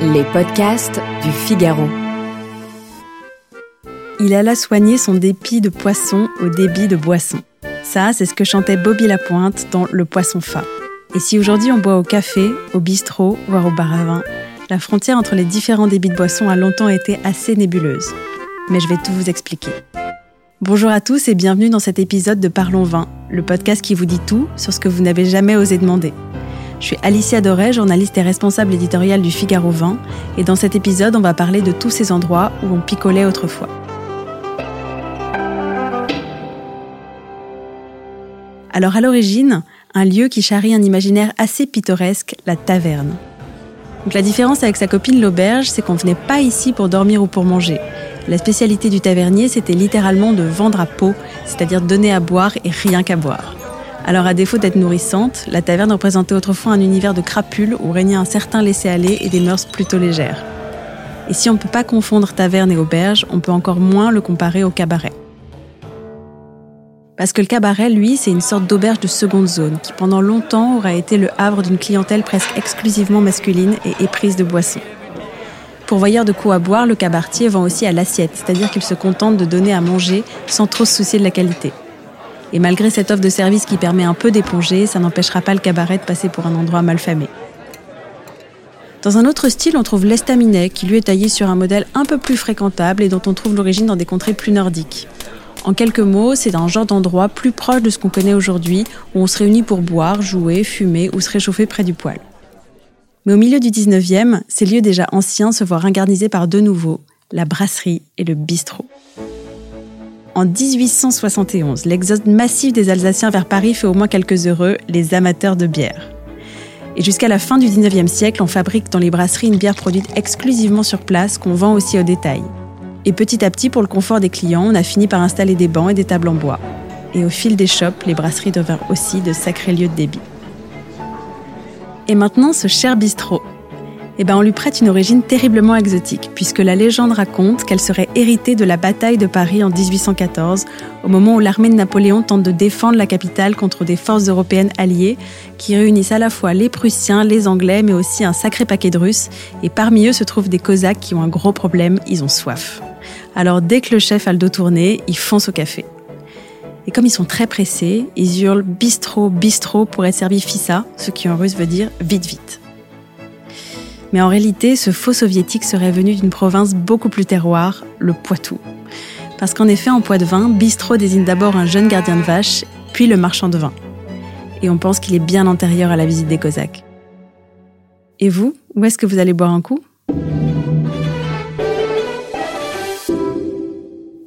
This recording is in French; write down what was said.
Les podcasts du Figaro. Il alla soigner son dépit de poisson au débit de boisson. Ça, c'est ce que chantait Bobby Lapointe dans Le Poisson Fa. Et si aujourd'hui on boit au café, au bistrot, voire au bar à vin, la frontière entre les différents débits de boisson a longtemps été assez nébuleuse. Mais je vais tout vous expliquer. Bonjour à tous et bienvenue dans cet épisode de Parlons Vin, le podcast qui vous dit tout sur ce que vous n'avez jamais osé demander. Je suis Alicia Doré, journaliste et responsable éditoriale du Figaro Vin, et dans cet épisode, on va parler de tous ces endroits où on picolait autrefois. Alors à l'origine, un lieu qui charrie un imaginaire assez pittoresque, la taverne. La différence avec sa copine l'auberge, c'est qu'on venait pas ici pour dormir ou pour manger. La spécialité du tavernier, c'était littéralement de vendre à peau, c'est-à-dire donner à boire et rien qu'à boire. Alors à défaut d'être nourrissante, la taverne représentait autrefois un univers de crapules où régnait un certain laisser-aller et des mœurs plutôt légères. Et si on ne peut pas confondre taverne et auberge, on peut encore moins le comparer au cabaret. Parce que le cabaret, lui, c'est une sorte d'auberge de seconde zone qui pendant longtemps aura été le havre d'une clientèle presque exclusivement masculine et éprise de boissons. Pourvoyeur de à boire, le cabaretier vend aussi à l'assiette, c'est-à-dire qu'il se contente de donner à manger sans trop se soucier de la qualité. Et malgré cette offre de service qui permet un peu d'éponger, ça n'empêchera pas le cabaret de passer pour un endroit mal famé. Dans un autre style, on trouve l'estaminet, qui lui est taillé sur un modèle un peu plus fréquentable et dont on trouve l'origine dans des contrées plus nordiques. En quelques mots, c'est un genre d'endroit plus proche de ce qu'on connaît aujourd'hui, où on se réunit pour boire, jouer, fumer ou se réchauffer près du poêle. Mais au milieu du 19e, ces lieux déjà anciens se voient ingarnisés par deux nouveaux, la brasserie et le bistrot. En 1871, l'exode massif des Alsaciens vers Paris fait au moins quelques heureux, les amateurs de bière. Et jusqu'à la fin du 19e siècle, on fabrique dans les brasseries une bière produite exclusivement sur place qu'on vend aussi au détail. Et petit à petit, pour le confort des clients, on a fini par installer des bancs et des tables en bois. Et au fil des shops, les brasseries devinrent aussi de sacrés lieux de débit. Et maintenant, ce cher bistrot, eh ben on lui prête une origine terriblement exotique, puisque la légende raconte qu'elle serait héritée de la bataille de Paris en 1814, au moment où l'armée de Napoléon tente de défendre la capitale contre des forces européennes alliées, qui réunissent à la fois les Prussiens, les Anglais, mais aussi un sacré paquet de Russes, et parmi eux se trouvent des Cosaques qui ont un gros problème, ils ont soif. Alors dès que le chef a le dos tourné, ils foncent au café. Et comme ils sont très pressés, ils hurlent bistrot, bistrot pour être servi fissa, ce qui en russe veut dire vite, vite. Mais en réalité, ce faux soviétique serait venu d'une province beaucoup plus terroir, le Poitou. Parce qu'en effet, en Poitou-de-Vin, bistrot désigne d'abord un jeune gardien de vache, puis le marchand de vin. Et on pense qu'il est bien antérieur à la visite des Cosaques. Et vous, où est-ce que vous allez boire un coup?